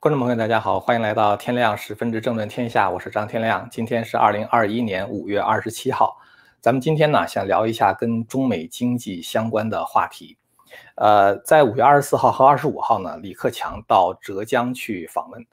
观众朋友，大家好，欢迎来到天亮十分之正论天下，我是张天亮。今天是二零二一年五月二十七号，咱们今天呢想聊一下跟中美经济相关的话题。呃，在五月二十四号和二十五号呢，李克强到浙江去访问。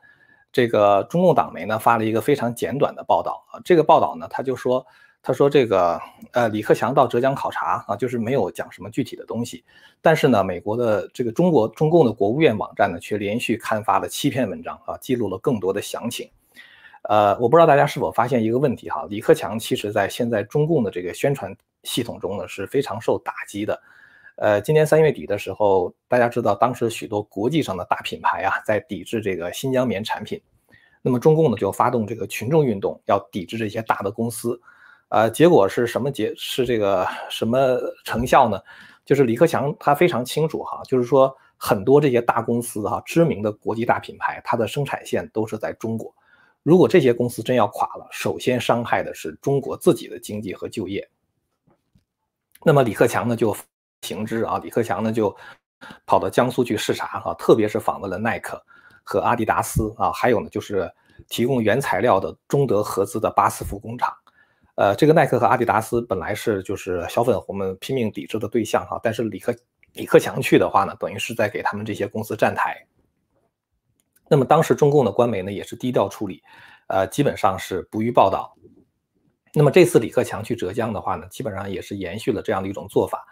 这个中共党媒呢发了一个非常简短的报道啊，这个报道呢他就说。他说：“这个，呃，李克强到浙江考察啊，就是没有讲什么具体的东西。但是呢，美国的这个中国中共的国务院网站呢，却连续刊发了七篇文章啊，记录了更多的详情。呃，我不知道大家是否发现一个问题哈，李克强其实在现在中共的这个宣传系统中呢，是非常受打击的。呃，今年三月底的时候，大家知道当时许多国际上的大品牌啊，在抵制这个新疆棉产品，那么中共呢就发动这个群众运动，要抵制这些大的公司。”呃，结果是什么结是这个什么成效呢？就是李克强他非常清楚哈，就是说很多这些大公司哈，知名的国际大品牌，它的生产线都是在中国。如果这些公司真要垮了，首先伤害的是中国自己的经济和就业。那么李克强呢就行之啊，李克强呢就跑到江苏去视察哈，特别是访问了耐克和阿迪达斯啊，还有呢就是提供原材料的中德合资的巴斯夫工厂。呃，这个耐克和阿迪达斯本来是就是小粉红们拼命抵制的对象哈，但是李克李克强去的话呢，等于是在给他们这些公司站台。那么当时中共的官媒呢也是低调处理，呃，基本上是不予报道。那么这次李克强去浙江的话呢，基本上也是延续了这样的一种做法。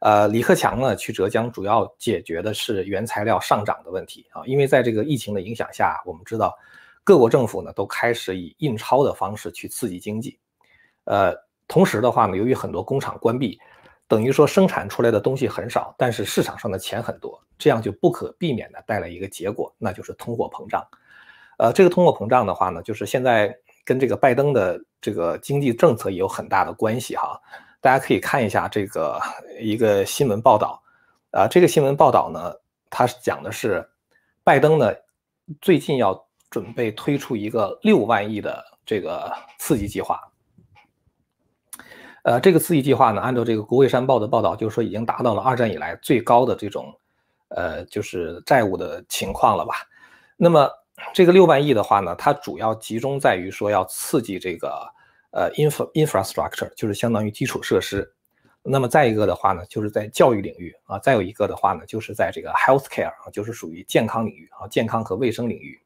呃，李克强呢去浙江主要解决的是原材料上涨的问题啊，因为在这个疫情的影响下，我们知道各国政府呢都开始以印钞的方式去刺激经济。呃，同时的话呢，由于很多工厂关闭，等于说生产出来的东西很少，但是市场上的钱很多，这样就不可避免的带来一个结果，那就是通货膨胀。呃，这个通货膨胀的话呢，就是现在跟这个拜登的这个经济政策也有很大的关系哈。大家可以看一下这个一个新闻报道，啊，这个新闻报道呢，它讲的是拜登呢最近要准备推出一个六万亿的这个刺激计划。呃，这个刺激计划呢，按照这个《国会山报》的报道，就是说已经达到了二战以来最高的这种，呃，就是债务的情况了吧？那么这个六万亿的话呢，它主要集中在于说要刺激这个呃 infra infrastructure，就是相当于基础设施。那么再一个的话呢，就是在教育领域啊，再有一个的话呢，就是在这个 healthcare 啊，就是属于健康领域啊，健康和卫生领域。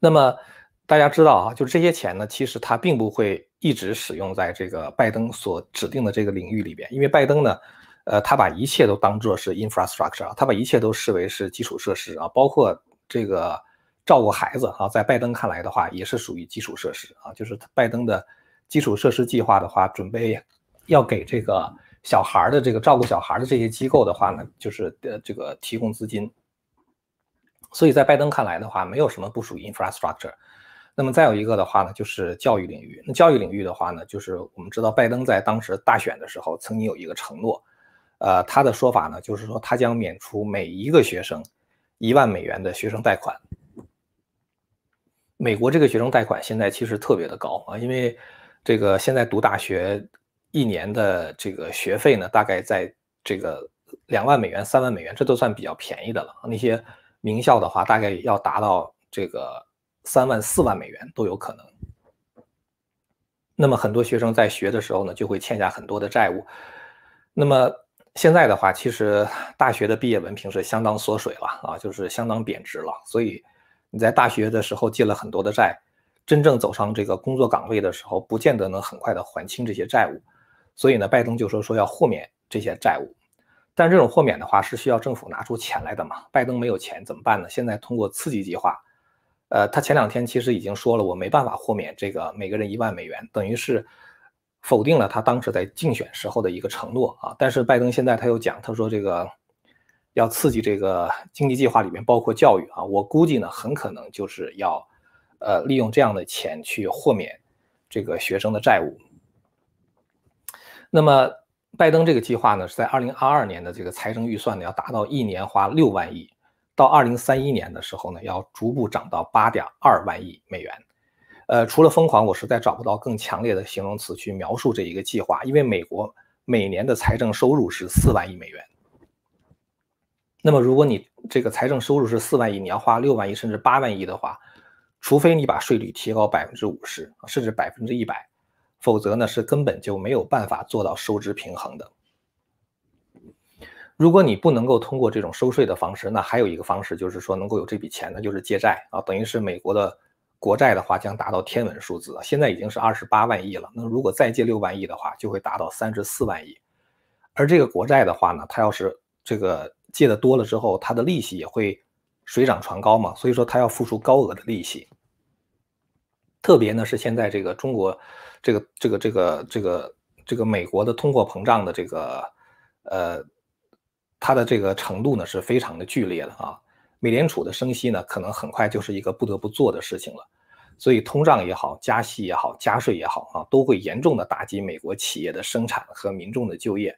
那么大家知道啊，就是这些钱呢，其实它并不会一直使用在这个拜登所指定的这个领域里边，因为拜登呢，呃，他把一切都当做是 infrastructure 啊，他把一切都视为是基础设施啊，包括这个照顾孩子啊，在拜登看来的话，也是属于基础设施啊，就是拜登的基础设施计划的话，准备要给这个小孩的这个照顾小孩的这些机构的话呢，就是呃这个提供资金，所以在拜登看来的话，没有什么不属于 infrastructure。那么再有一个的话呢，就是教育领域。那教育领域的话呢，就是我们知道拜登在当时大选的时候曾经有一个承诺，呃，他的说法呢，就是说他将免除每一个学生一万美元的学生贷款。美国这个学生贷款现在其实特别的高啊，因为这个现在读大学一年的这个学费呢，大概在这个两万美元、三万美元，这都算比较便宜的了。那些名校的话，大概要达到这个。三万四万美元都有可能。那么很多学生在学的时候呢，就会欠下很多的债务。那么现在的话，其实大学的毕业文凭是相当缩水了啊，就是相当贬值了。所以你在大学的时候借了很多的债，真正走上这个工作岗位的时候，不见得能很快的还清这些债务。所以呢，拜登就说说要豁免这些债务。但这种豁免的话是需要政府拿出钱来的嘛？拜登没有钱怎么办呢？现在通过刺激计划。呃，他前两天其实已经说了，我没办法豁免这个每个人一万美元，等于是否定了他当时在竞选时候的一个承诺啊。但是拜登现在他又讲，他说这个要刺激这个经济计划里面包括教育啊，我估计呢很可能就是要呃利用这样的钱去豁免这个学生的债务。那么拜登这个计划呢是在二零二二年的这个财政预算呢要达到一年花六万亿。到二零三一年的时候呢，要逐步涨到八点二万亿美元。呃，除了疯狂，我实在找不到更强烈的形容词去描述这一个计划。因为美国每年的财政收入是四万亿美元，那么如果你这个财政收入是四万亿，你要花六万亿甚至八万亿的话，除非你把税率提高百分之五十甚至百分之一百，否则呢是根本就没有办法做到收支平衡的。如果你不能够通过这种收税的方式，那还有一个方式就是说能够有这笔钱呢，就是借债啊，等于是美国的国债的话将达到天文数字，现在已经是二十八万亿了，那如果再借六万亿的话，就会达到三十四万亿。而这个国债的话呢，它要是这个借的多了之后，它的利息也会水涨船高嘛，所以说它要付出高额的利息。特别呢是现在这个中国，这个这个这个这个这个美国的通货膨胀的这个呃。它的这个程度呢是非常的剧烈的啊，美联储的升息呢可能很快就是一个不得不做的事情了，所以通胀也好，加息也好，加税也好啊，都会严重的打击美国企业的生产和民众的就业，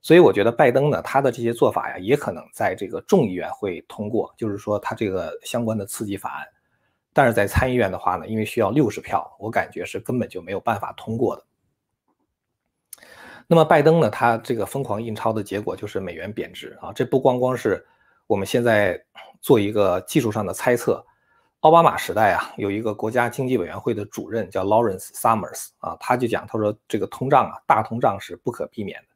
所以我觉得拜登呢他的这些做法呀，也可能在这个众议院会通过，就是说他这个相关的刺激法案，但是在参议院的话呢，因为需要六十票，我感觉是根本就没有办法通过的。那么拜登呢？他这个疯狂印钞的结果就是美元贬值啊！这不光光是我们现在做一个技术上的猜测。奥巴马时代啊，有一个国家经济委员会的主任叫 Lawrence Summers 啊，他就讲，他说这个通胀啊，大通胀是不可避免的。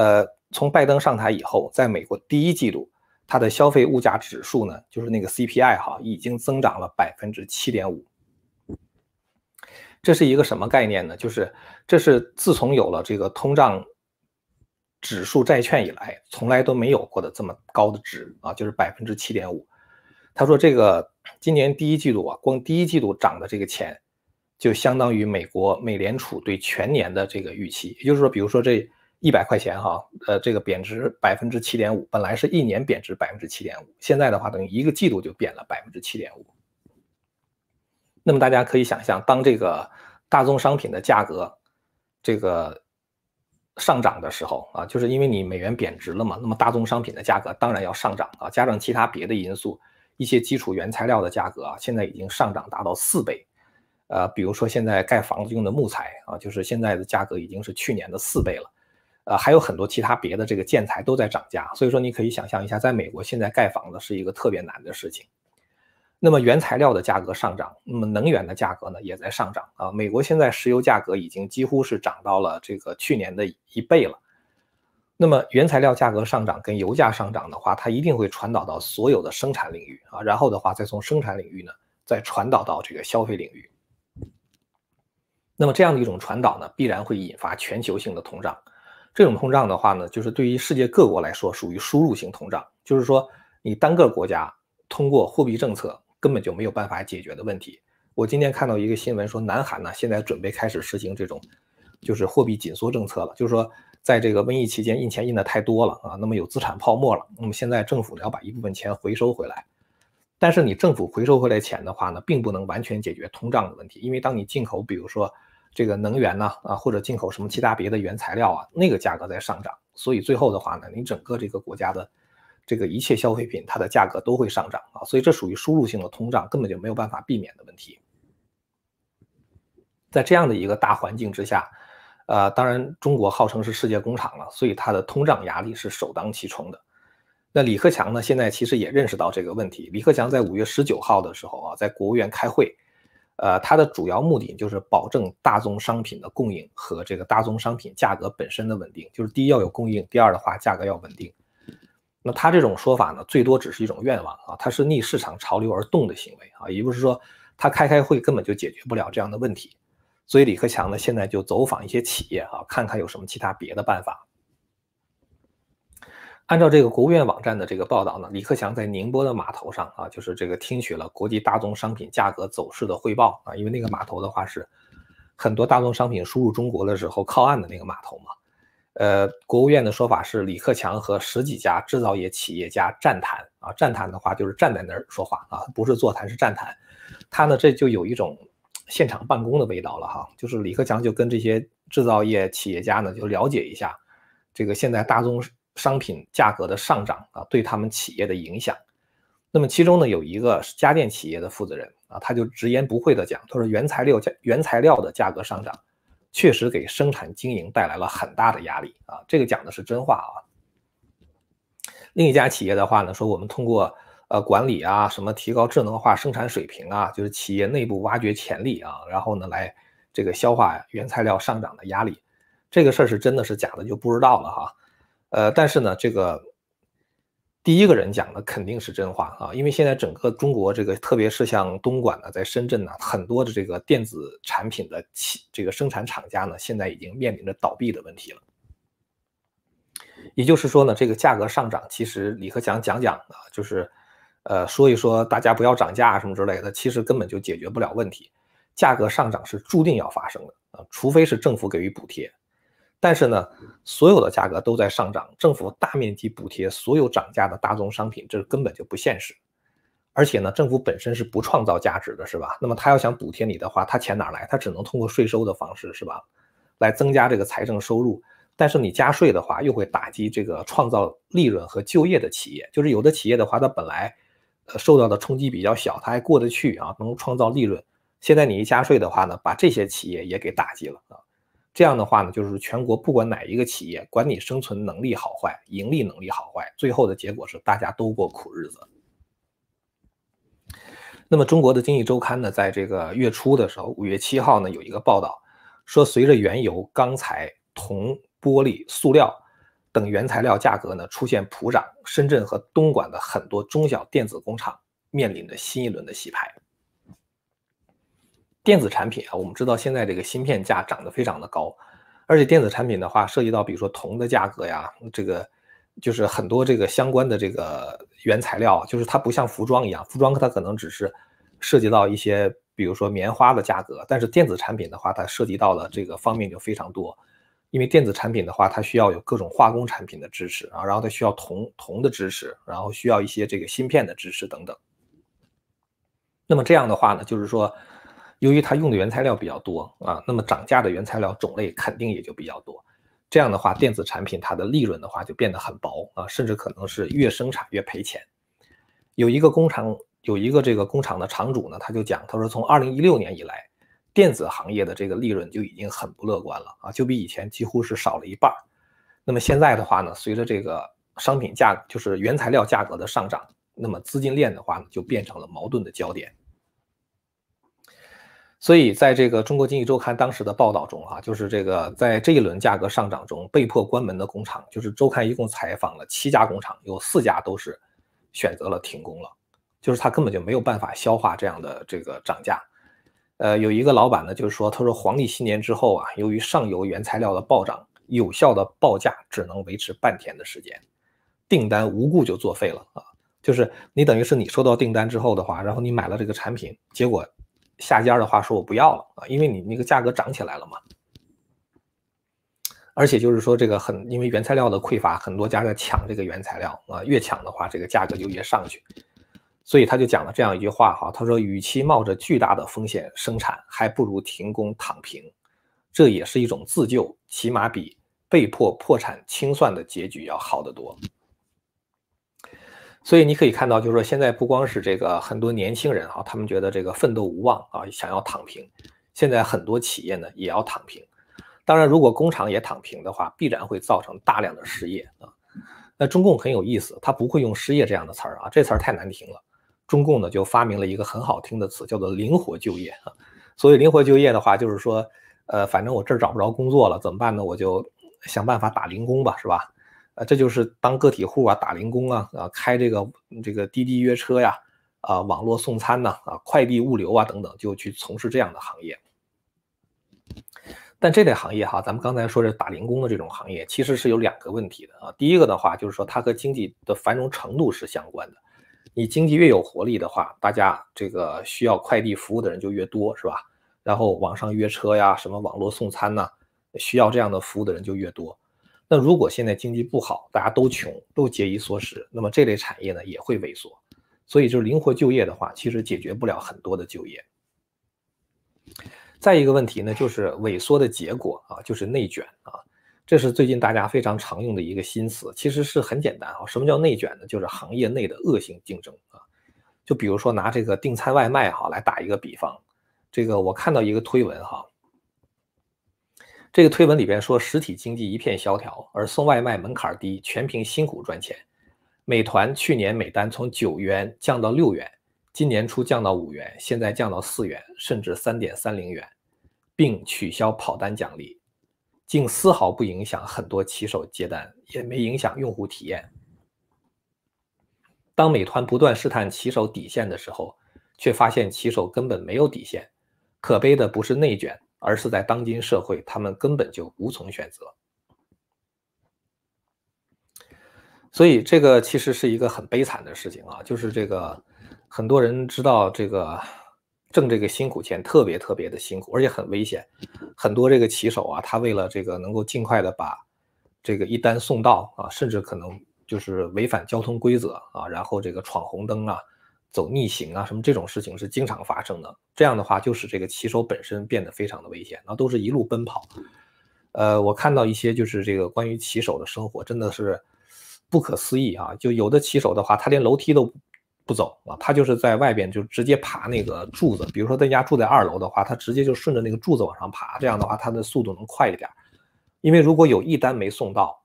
呃，从拜登上台以后，在美国第一季度，它的消费物价指数呢，就是那个 CPI 哈，已经增长了百分之七点五。这是一个什么概念呢？就是这是自从有了这个通胀指数债券以来，从来都没有过的这么高的值啊，就是百分之七点五。他说这个今年第一季度啊，光第一季度涨的这个钱，就相当于美国美联储对全年的这个预期。也就是说，比如说这一百块钱哈，呃，这个贬值百分之七点五，本来是一年贬值百分之七点五，现在的话等于一个季度就贬了百分之七点五。那么大家可以想象，当这个大宗商品的价格这个上涨的时候啊，就是因为你美元贬值了嘛，那么大宗商品的价格当然要上涨啊，加上其他别的因素，一些基础原材料的价格啊，现在已经上涨达到四倍，呃，比如说现在盖房子用的木材啊，就是现在的价格已经是去年的四倍了，呃，还有很多其他别的这个建材都在涨价，所以说你可以想象一下，在美国现在盖房子是一个特别难的事情。那么原材料的价格上涨，那么能源的价格呢也在上涨啊。美国现在石油价格已经几乎是涨到了这个去年的一倍了。那么原材料价格上涨跟油价上涨的话，它一定会传导到所有的生产领域啊，然后的话再从生产领域呢再传导到这个消费领域。那么这样的一种传导呢，必然会引发全球性的通胀。这种通胀的话呢，就是对于世界各国来说属于输入型通胀，就是说你单个国家通过货币政策。根本就没有办法解决的问题。我今天看到一个新闻说，南韩呢现在准备开始实行这种，就是货币紧缩政策了。就是说，在这个瘟疫期间印钱印的太多了啊，那么有资产泡沫了。那么现在政府呢要把一部分钱回收回来。但是你政府回收回来钱的话呢，并不能完全解决通胀的问题，因为当你进口，比如说这个能源呢啊，或者进口什么其他别的原材料啊，那个价格在上涨，所以最后的话呢，你整个这个国家的。这个一切消费品它的价格都会上涨啊，所以这属于输入性的通胀，根本就没有办法避免的问题。在这样的一个大环境之下，呃，当然中国号称是世界工厂了，所以它的通胀压力是首当其冲的。那李克强呢，现在其实也认识到这个问题。李克强在五月十九号的时候啊，在国务院开会，呃，他的主要目的就是保证大宗商品的供应和这个大宗商品价格本身的稳定，就是第一要有供应，第二的话价格要稳定。那他这种说法呢，最多只是一种愿望啊，他是逆市场潮流而动的行为啊，也就是说，他开开会根本就解决不了这样的问题，所以李克强呢，现在就走访一些企业啊，看看有什么其他别的办法。按照这个国务院网站的这个报道呢，李克强在宁波的码头上啊，就是这个听取了国际大宗商品价格走势的汇报啊，因为那个码头的话是很多大宗商品输入中国的时候靠岸的那个码头嘛。呃，国务院的说法是李克强和十几家制造业企业家站谈啊，站谈的话就是站在那儿说话啊，不是座谈是站谈。他呢这就有一种现场办公的味道了哈，就是李克强就跟这些制造业企业家呢就了解一下这个现在大宗商品价格的上涨啊对他们企业的影响。那么其中呢有一个家电企业的负责人啊，他就直言不讳的讲，他说原材料价原材料的价格上涨。确实给生产经营带来了很大的压力啊！这个讲的是真话啊。另一家企业的话呢，说我们通过呃管理啊，什么提高智能化生产水平啊，就是企业内部挖掘潜力啊，然后呢来这个消化原材料上涨的压力。这个事儿是真的是假的就不知道了哈。呃，但是呢，这个。第一个人讲的肯定是真话啊，因为现在整个中国这个，特别是像东莞呢，在深圳呢，很多的这个电子产品的企这个生产厂家呢，现在已经面临着倒闭的问题了。也就是说呢，这个价格上涨，其实李克强讲讲啊，就是呃说一说大家不要涨价什么之类的，其实根本就解决不了问题。价格上涨是注定要发生的啊，除非是政府给予补贴。但是呢，所有的价格都在上涨，政府大面积补贴所有涨价的大宗商品，这根本就不现实。而且呢，政府本身是不创造价值的，是吧？那么他要想补贴你的话，他钱哪来？他只能通过税收的方式，是吧？来增加这个财政收入。但是你加税的话，又会打击这个创造利润和就业的企业。就是有的企业的话，它本来呃受到的冲击比较小，它还过得去啊，能创造利润。现在你一加税的话呢，把这些企业也给打击了啊。这样的话呢，就是全国不管哪一个企业，管你生存能力好坏、盈利能力好坏，最后的结果是大家都过苦日子。那么，中国的经济周刊呢，在这个月初的时候，五月七号呢，有一个报道说，随着原油、钢材、铜、玻璃、塑料等原材料价格呢出现普涨，深圳和东莞的很多中小电子工厂面临着新一轮的洗牌。电子产品啊，我们知道现在这个芯片价涨得非常的高，而且电子产品的话，涉及到比如说铜的价格呀，这个就是很多这个相关的这个原材料，就是它不像服装一样，服装它可能只是涉及到一些比如说棉花的价格，但是电子产品的话，它涉及到了这个方面就非常多，因为电子产品的话，它需要有各种化工产品的支持啊，然后它需要铜铜的支持，然后需要一些这个芯片的支持等等。那么这样的话呢，就是说。由于它用的原材料比较多啊，那么涨价的原材料种类肯定也就比较多。这样的话，电子产品它的利润的话就变得很薄啊，甚至可能是越生产越赔钱。有一个工厂，有一个这个工厂的厂主呢，他就讲，他说从二零一六年以来，电子行业的这个利润就已经很不乐观了啊，就比以前几乎是少了一半。那么现在的话呢，随着这个商品价就是原材料价格的上涨，那么资金链的话呢，就变成了矛盾的焦点。所以，在这个中国经济周刊当时的报道中，哈，就是这个在这一轮价格上涨中被迫关门的工厂，就是周刊一共采访了七家工厂，有四家都是选择了停工了，就是他根本就没有办法消化这样的这个涨价。呃，有一个老板呢，就是说，他说黄历新年之后啊，由于上游原材料的暴涨，有效的报价只能维持半天的时间，订单无故就作废了啊，就是你等于是你收到订单之后的话，然后你买了这个产品，结果。下家的话说我不要了啊，因为你那个价格涨起来了嘛，而且就是说这个很，因为原材料的匮乏，很多家在抢这个原材料啊，越抢的话这个价格就越上去，所以他就讲了这样一句话哈，他说与其冒着巨大的风险生产，还不如停工躺平，这也是一种自救，起码比被迫破产清算的结局要好得多。所以你可以看到，就是说现在不光是这个很多年轻人哈，他们觉得这个奋斗无望啊，想要躺平。现在很多企业呢也要躺平。当然，如果工厂也躺平的话，必然会造成大量的失业啊。那中共很有意思，他不会用失业这样的词儿啊，这词儿太难听了。中共呢就发明了一个很好听的词，叫做灵活就业啊。所以灵活就业的话，就是说，呃，反正我这儿找不着工作了，怎么办呢？我就想办法打零工吧，是吧？啊，这就是当个体户啊，打零工啊，啊，开这个这个滴滴约车呀，啊，网络送餐呐，啊，快递物流啊等等，就去从事这样的行业。但这类行业哈，咱们刚才说这打零工的这种行业，其实是有两个问题的啊。第一个的话，就是说它和经济的繁荣程度是相关的。你经济越有活力的话，大家这个需要快递服务的人就越多，是吧？然后网上约车呀，什么网络送餐呐，需要这样的服务的人就越多。那如果现在经济不好，大家都穷，都节衣缩食，那么这类产业呢也会萎缩。所以就是灵活就业的话，其实解决不了很多的就业。再一个问题呢，就是萎缩的结果啊，就是内卷啊，这是最近大家非常常用的一个新词，其实是很简单啊。什么叫内卷呢？就是行业内的恶性竞争啊。就比如说拿这个订餐外卖哈来打一个比方，这个我看到一个推文哈。这个推文里边说，实体经济一片萧条，而送外卖门槛低，全凭辛苦赚钱。美团去年每单从九元降到六元，今年初降到五元，现在降到四元，甚至三点三零元，并取消跑单奖励，竟丝毫不影响很多骑手接单，也没影响用户体验。当美团不断试探骑手底线的时候，却发现骑手根本没有底线。可悲的不是内卷，而是在当今社会，他们根本就无从选择。所以这个其实是一个很悲惨的事情啊，就是这个很多人知道这个挣这个辛苦钱特别特别的辛苦，而且很危险。很多这个骑手啊，他为了这个能够尽快的把这个一单送到啊，甚至可能就是违反交通规则啊，然后这个闯红灯啊、走逆行啊，什么这种事情是经常发生的。这样的话，就使这个骑手本身变得非常的危险，那都是一路奔跑。呃，我看到一些就是这个关于骑手的生活，真的是。不可思议啊！就有的骑手的话，他连楼梯都不走啊，他就是在外边就直接爬那个柱子。比如说他家住在二楼的话，他直接就顺着那个柱子往上爬，这样的话他的速度能快一点。因为如果有一单没送到，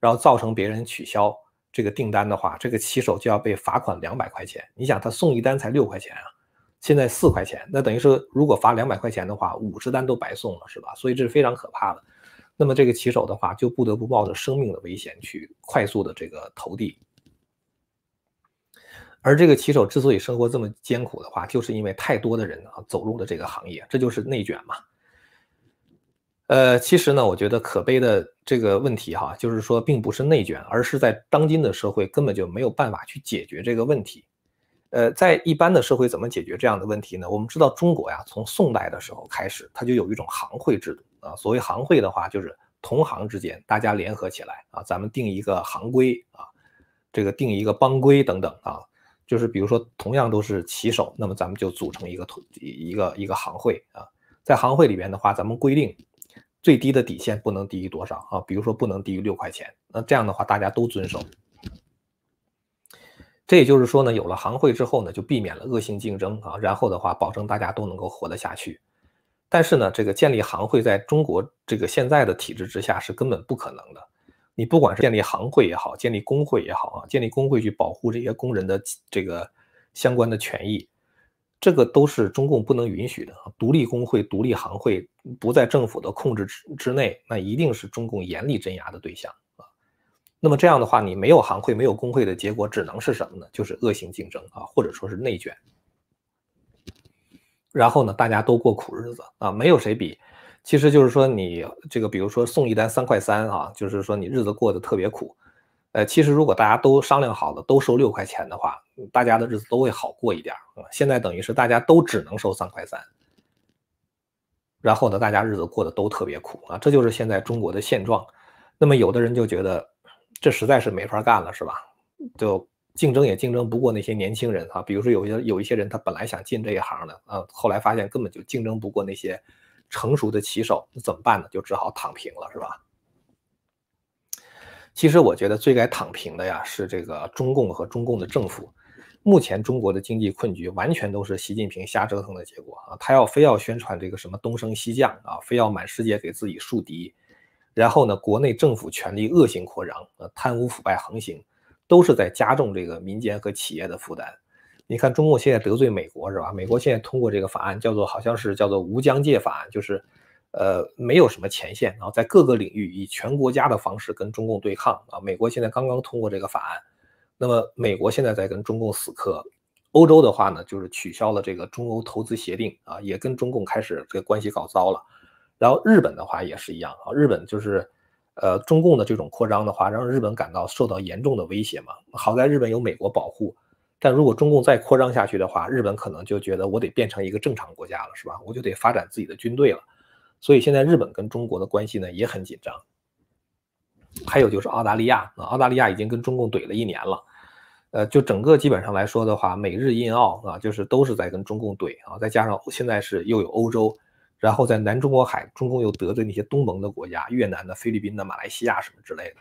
然后造成别人取消这个订单的话，这个骑手就要被罚款两百块钱。你想他送一单才六块钱啊，现在四块钱，那等于说如果罚两百块钱的话，五十单都白送了，是吧？所以这是非常可怕的。那么这个骑手的话，就不得不冒着生命的危险去快速的这个投递。而这个骑手之所以生活这么艰苦的话，就是因为太多的人啊走入了这个行业，这就是内卷嘛。呃，其实呢，我觉得可悲的这个问题哈，就是说并不是内卷，而是在当今的社会根本就没有办法去解决这个问题。呃，在一般的社会怎么解决这样的问题呢？我们知道中国呀，从宋代的时候开始，它就有一种行会制度。啊，所谓行会的话，就是同行之间大家联合起来啊，咱们定一个行规啊，这个定一个帮规等等啊，就是比如说同样都是骑手，那么咱们就组成一个同一个一个行会啊，在行会里边的话，咱们规定最低的底线不能低于多少啊，比如说不能低于六块钱，那这样的话大家都遵守。这也就是说呢，有了行会之后呢，就避免了恶性竞争啊，然后的话保证大家都能够活得下去。但是呢，这个建立行会在中国这个现在的体制之下是根本不可能的。你不管是建立行会也好，建立工会也好啊，建立工会去保护这些工人的这个相关的权益，这个都是中共不能允许的。独立工会、独立行会不在政府的控制之之内，那一定是中共严厉镇压的对象啊。那么这样的话，你没有行会、没有工会的结果，只能是什么呢？就是恶性竞争啊，或者说是内卷。然后呢，大家都过苦日子啊，没有谁比。其实就是说，你这个，比如说送一单三块三啊，就是说你日子过得特别苦。呃，其实如果大家都商量好了，都收六块钱的话，大家的日子都会好过一点啊。现在等于是大家都只能收三块三，然后呢，大家日子过得都特别苦啊，这就是现在中国的现状。那么有的人就觉得这实在是没法干了，是吧？就。竞争也竞争不过那些年轻人啊，比如说有些有一些人他本来想进这一行的啊，后来发现根本就竞争不过那些成熟的骑手，那怎么办呢？就只好躺平了，是吧？其实我觉得最该躺平的呀是这个中共和中共的政府。目前中国的经济困局完全都是习近平瞎折腾的结果啊！他要非要宣传这个什么东升西降啊，非要满世界给自己树敌，然后呢，国内政府权力恶性扩张，呃，贪污腐败横行。都是在加重这个民间和企业的负担。你看，中共现在得罪美国是吧？美国现在通过这个法案，叫做好像是叫做无疆界法案，就是，呃，没有什么前线，然后在各个领域以全国家的方式跟中共对抗啊。美国现在刚刚通过这个法案，那么美国现在在跟中共死磕。欧洲的话呢，就是取消了这个中欧投资协定啊，也跟中共开始这个关系搞糟了。然后日本的话也是一样啊，日本就是。呃，中共的这种扩张的话，让日本感到受到严重的威胁嘛。好在日本有美国保护，但如果中共再扩张下去的话，日本可能就觉得我得变成一个正常国家了，是吧？我就得发展自己的军队了。所以现在日本跟中国的关系呢也很紧张。还有就是澳大利亚啊，澳大利亚已经跟中共怼了一年了。呃，就整个基本上来说的话，美日印澳啊，就是都是在跟中共怼啊。再加上现在是又有欧洲。然后在南中国海，中共又得罪那些东盟的国家，越南的、菲律宾的、马来西亚什么之类的。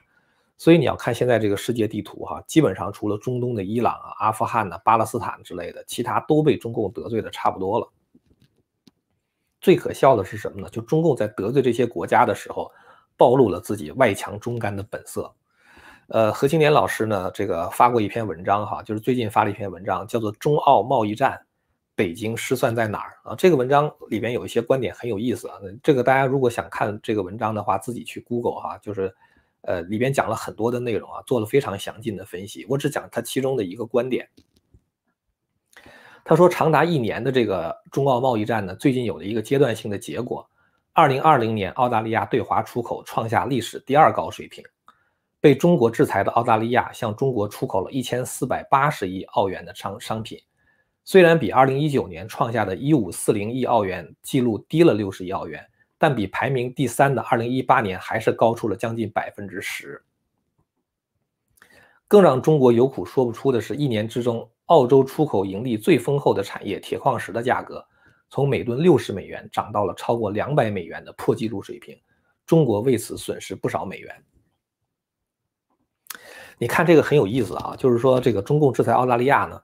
所以你要看现在这个世界地图哈，基本上除了中东的伊朗啊、阿富汗的、巴勒斯坦之类的，其他都被中共得罪的差不多了。最可笑的是什么呢？就中共在得罪这些国家的时候，暴露了自己外强中干的本色。呃，何青莲老师呢，这个发过一篇文章哈，就是最近发了一篇文章，叫做《中澳贸易战，北京失算在哪儿》啊。这个文章里边有一些观点很有意思啊。这个大家如果想看这个文章的话，自己去 Google 哈，就是呃里边讲了很多的内容啊，做了非常详尽的分析。我只讲他其中的一个观点。他说，长达一年的这个中澳贸易战呢，最近有了一个阶段性的结果。二零二零年，澳大利亚对华出口创下历史第二高水平。被中国制裁的澳大利亚向中国出口了一千四百八十亿澳元的商商品，虽然比二零一九年创下的一五四零亿澳元记录低了六十亿澳元，但比排名第三的二零一八年还是高出了将近百分之十。更让中国有苦说不出的是，一年之中，澳洲出口盈利最丰厚的产业铁矿石的价格，从每吨六十美元涨到了超过两百美元的破纪录水平，中国为此损失不少美元。你看这个很有意思啊，就是说这个中共制裁澳大利亚呢，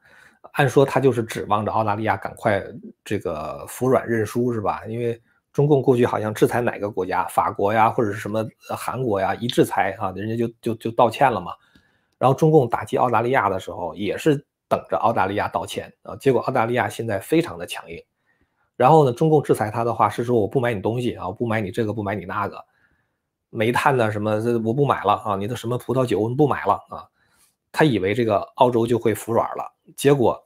按说他就是指望着澳大利亚赶快这个服软认输是吧？因为中共过去好像制裁哪个国家，法国呀或者是什么韩国呀，一制裁啊，人家就就就道歉了嘛。然后中共打击澳大利亚的时候，也是等着澳大利亚道歉啊。结果澳大利亚现在非常的强硬，然后呢，中共制裁他的话是说我不买你东西啊，不买你这个，不买你那个。煤炭呢？什么？这我不买了啊！你的什么葡萄酒我不买了啊！他以为这个澳洲就会服软了，结果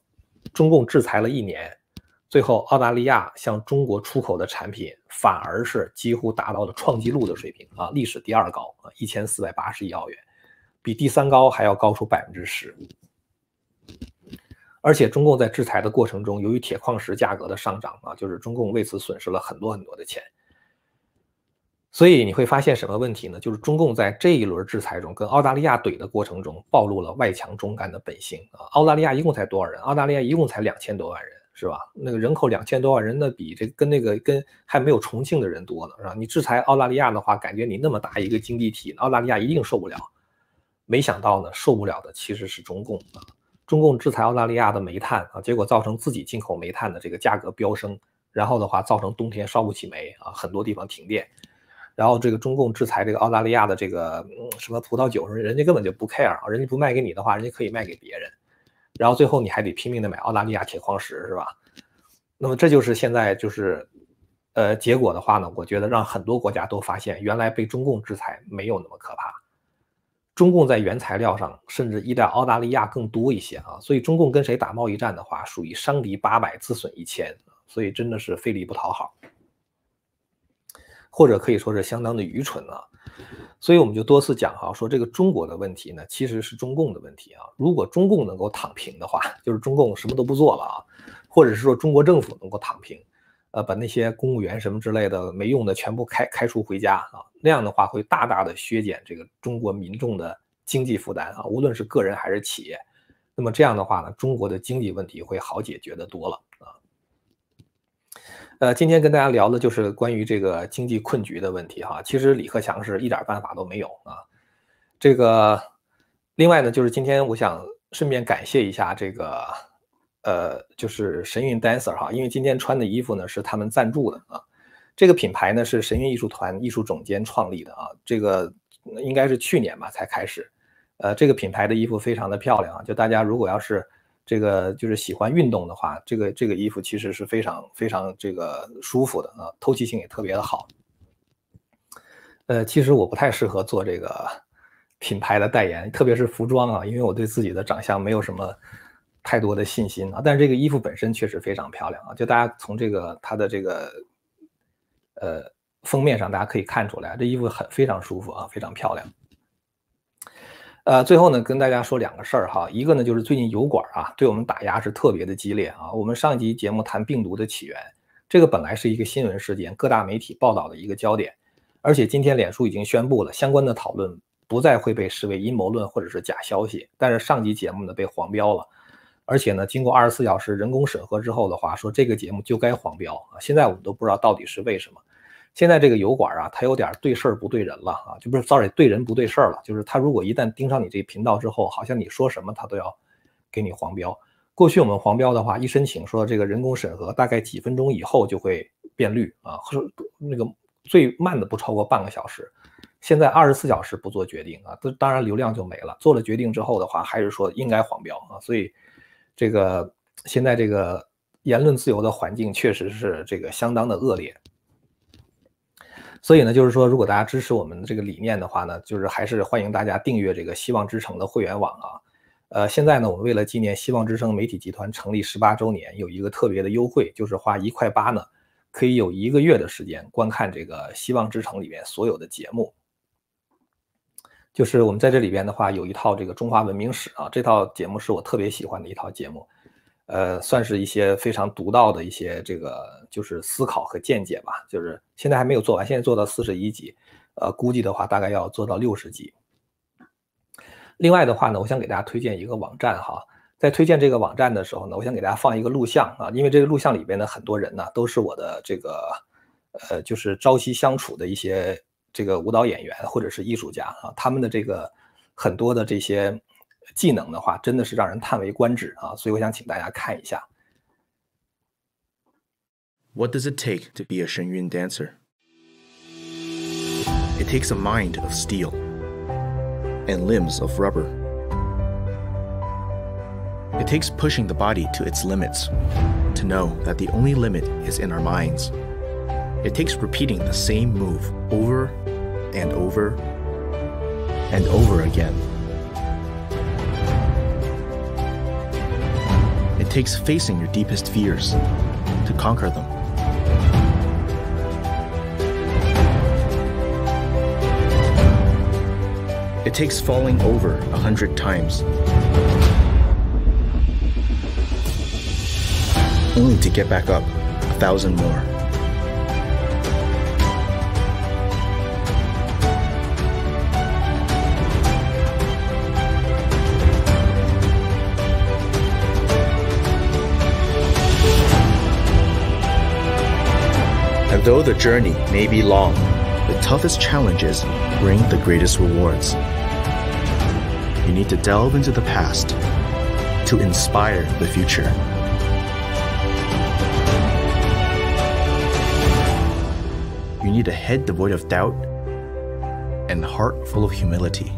中共制裁了一年，最后澳大利亚向中国出口的产品反而是几乎达到了创纪录的水平啊，历史第二高啊，一千四百八十亿澳元，比第三高还要高出百分之十。而且中共在制裁的过程中，由于铁矿石价格的上涨啊，就是中共为此损失了很多很多的钱。所以你会发现什么问题呢？就是中共在这一轮制裁中跟澳大利亚怼的过程中，暴露了外强中干的本性啊！澳大利亚一共才多少人？澳大利亚一共才两千多万人，是吧？那个人口两千多万人，那比这跟那个跟还没有重庆的人多呢，是吧？你制裁澳大利亚的话，感觉你那么大一个经济体，澳大利亚一定受不了。没想到呢，受不了的其实是中共啊！中共制裁澳大利亚的煤炭啊，结果造成自己进口煤炭的这个价格飙升，然后的话造成冬天烧不起煤啊，很多地方停电。然后这个中共制裁这个澳大利亚的这个什么葡萄酒什么，人家根本就不 care 啊，人家不卖给你的话，人家可以卖给别人。然后最后你还得拼命的买澳大利亚铁矿石，是吧？那么这就是现在就是，呃，结果的话呢，我觉得让很多国家都发现，原来被中共制裁没有那么可怕。中共在原材料上甚至依赖澳大利亚更多一些啊，所以中共跟谁打贸易战的话，属于伤敌八百自损一千，所以真的是费力不讨好。或者可以说是相当的愚蠢啊，所以我们就多次讲哈，说这个中国的问题呢，其实是中共的问题啊。如果中共能够躺平的话，就是中共什么都不做了啊，或者是说中国政府能够躺平，呃，把那些公务员什么之类的没用的全部开开除回家啊，那样的话会大大的削减这个中国民众的经济负担啊，无论是个人还是企业。那么这样的话呢，中国的经济问题会好解决的多了啊。呃，今天跟大家聊的就是关于这个经济困局的问题哈。其实李克强是一点办法都没有啊。这个，另外呢，就是今天我想顺便感谢一下这个，呃，就是神韵 dancer 哈，因为今天穿的衣服呢是他们赞助的啊。这个品牌呢是神韵艺术团艺术总监创立的啊。这个应该是去年吧才开始。呃，这个品牌的衣服非常的漂亮啊，就大家如果要是。这个就是喜欢运动的话，这个这个衣服其实是非常非常这个舒服的啊，透气性也特别的好。呃，其实我不太适合做这个品牌的代言，特别是服装啊，因为我对自己的长相没有什么太多的信心啊。但是这个衣服本身确实非常漂亮啊，就大家从这个它的这个呃封面上，大家可以看出来，这衣服很非常舒服啊，非常漂亮。呃，最后呢，跟大家说两个事儿哈，一个呢就是最近油管啊对我们打压是特别的激烈啊。我们上一集节目谈病毒的起源，这个本来是一个新闻事件，各大媒体报道的一个焦点，而且今天脸书已经宣布了，相关的讨论不再会被视为阴谋论或者是假消息。但是上集节目呢被黄标了，而且呢经过二十四小时人工审核之后的话，说这个节目就该黄标啊。现在我们都不知道到底是为什么。现在这个油管啊，它有点对事儿不对人了啊，就不是 sorry 对人不对事儿了，就是它如果一旦盯上你这频道之后，好像你说什么它都要给你黄标。过去我们黄标的话，一申请说这个人工审核，大概几分钟以后就会变绿啊，或者那个最慢的不超过半个小时。现在二十四小时不做决定啊，都当然流量就没了。做了决定之后的话，还是说应该黄标啊，所以这个现在这个言论自由的环境确实是这个相当的恶劣。所以呢，就是说，如果大家支持我们的这个理念的话呢，就是还是欢迎大家订阅这个希望之城的会员网啊。呃，现在呢，我们为了纪念希望之声媒体集团成立十八周年，有一个特别的优惠，就是花一块八呢，可以有一个月的时间观看这个希望之城里面所有的节目。就是我们在这里边的话，有一套这个中华文明史啊，这套节目是我特别喜欢的一套节目，呃，算是一些非常独到的一些这个就是思考和见解吧。就是现在还没有做完，现在做到四十一集，呃，估计的话大概要做到六十集。另外的话呢，我想给大家推荐一个网站哈，在推荐这个网站的时候呢，我想给大家放一个录像啊，因为这个录像里边的很多人呢，都是我的这个呃，就是朝夕相处的一些。这个舞蹈演员或者是艺术家啊，他们的这个很多的这些技能的话，真的是让人叹为观止啊！所以我想请大家看一下。What does it take to be a Shen Yun dancer? It takes a mind of steel and limbs of rubber. It takes pushing the body to its limits to know that the only limit is in our minds. It takes repeating the same move over and over and over again. It takes facing your deepest fears to conquer them. It takes falling over a hundred times only to get back up a thousand more. The journey may be long, the toughest challenges bring the greatest rewards. You need to delve into the past to inspire the future. You need a head devoid of doubt and heart full of humility.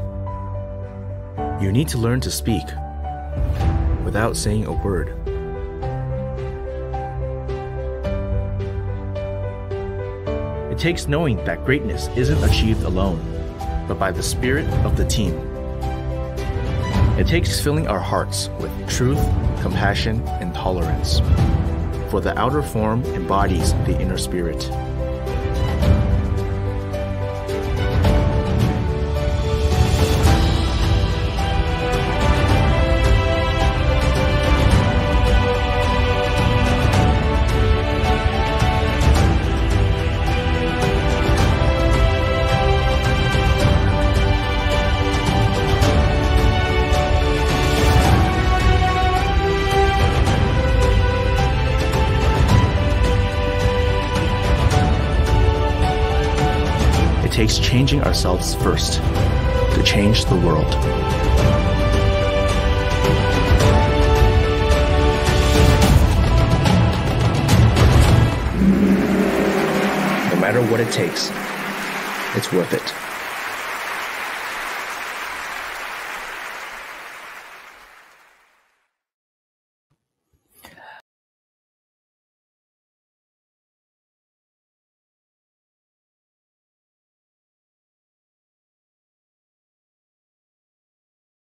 You need to learn to speak without saying a word. Takes knowing that greatness isn't achieved alone, but by the spirit of the team. It takes filling our hearts with truth, compassion, and tolerance. For the outer form embodies the inner spirit. Takes changing ourselves first to change the world. No matter what it takes, it's worth it.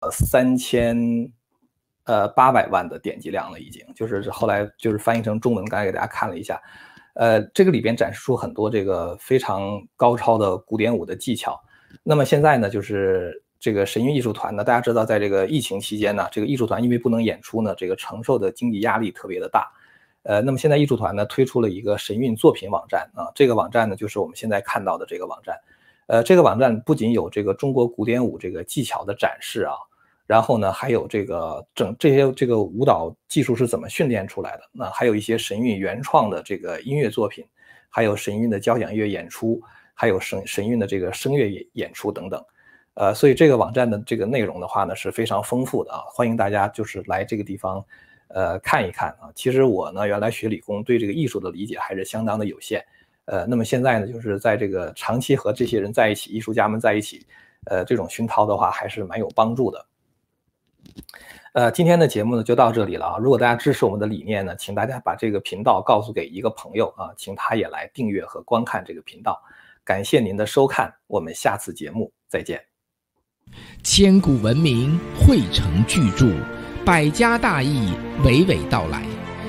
呃，三千呃八百万的点击量了，已经就是后来就是翻译成中文，刚才给大家看了一下，呃，这个里边展示出很多这个非常高超的古典舞的技巧。那么现在呢，就是这个神韵艺术团呢，大家知道，在这个疫情期间呢，这个艺术团因为不能演出呢，这个承受的经济压力特别的大。呃，那么现在艺术团呢推出了一个神韵作品网站啊，这个网站呢就是我们现在看到的这个网站。呃，这个网站不仅有这个中国古典舞这个技巧的展示啊。然后呢，还有这个整这些这个舞蹈技术是怎么训练出来的？那还有一些神韵原创的这个音乐作品，还有神韵的交响乐演出，还有神神韵的这个声乐演演出等等。呃，所以这个网站的这个内容的话呢是非常丰富的啊，欢迎大家就是来这个地方，呃，看一看啊。其实我呢原来学理工，对这个艺术的理解还是相当的有限，呃，那么现在呢，就是在这个长期和这些人在一起，艺术家们在一起，呃，这种熏陶的话还是蛮有帮助的。呃，今天的节目呢就到这里了啊。如果大家支持我们的理念呢，请大家把这个频道告诉给一个朋友啊，请他也来订阅和观看这个频道。感谢您的收看，我们下次节目再见。千古文明汇成巨著，百家大义娓娓道来。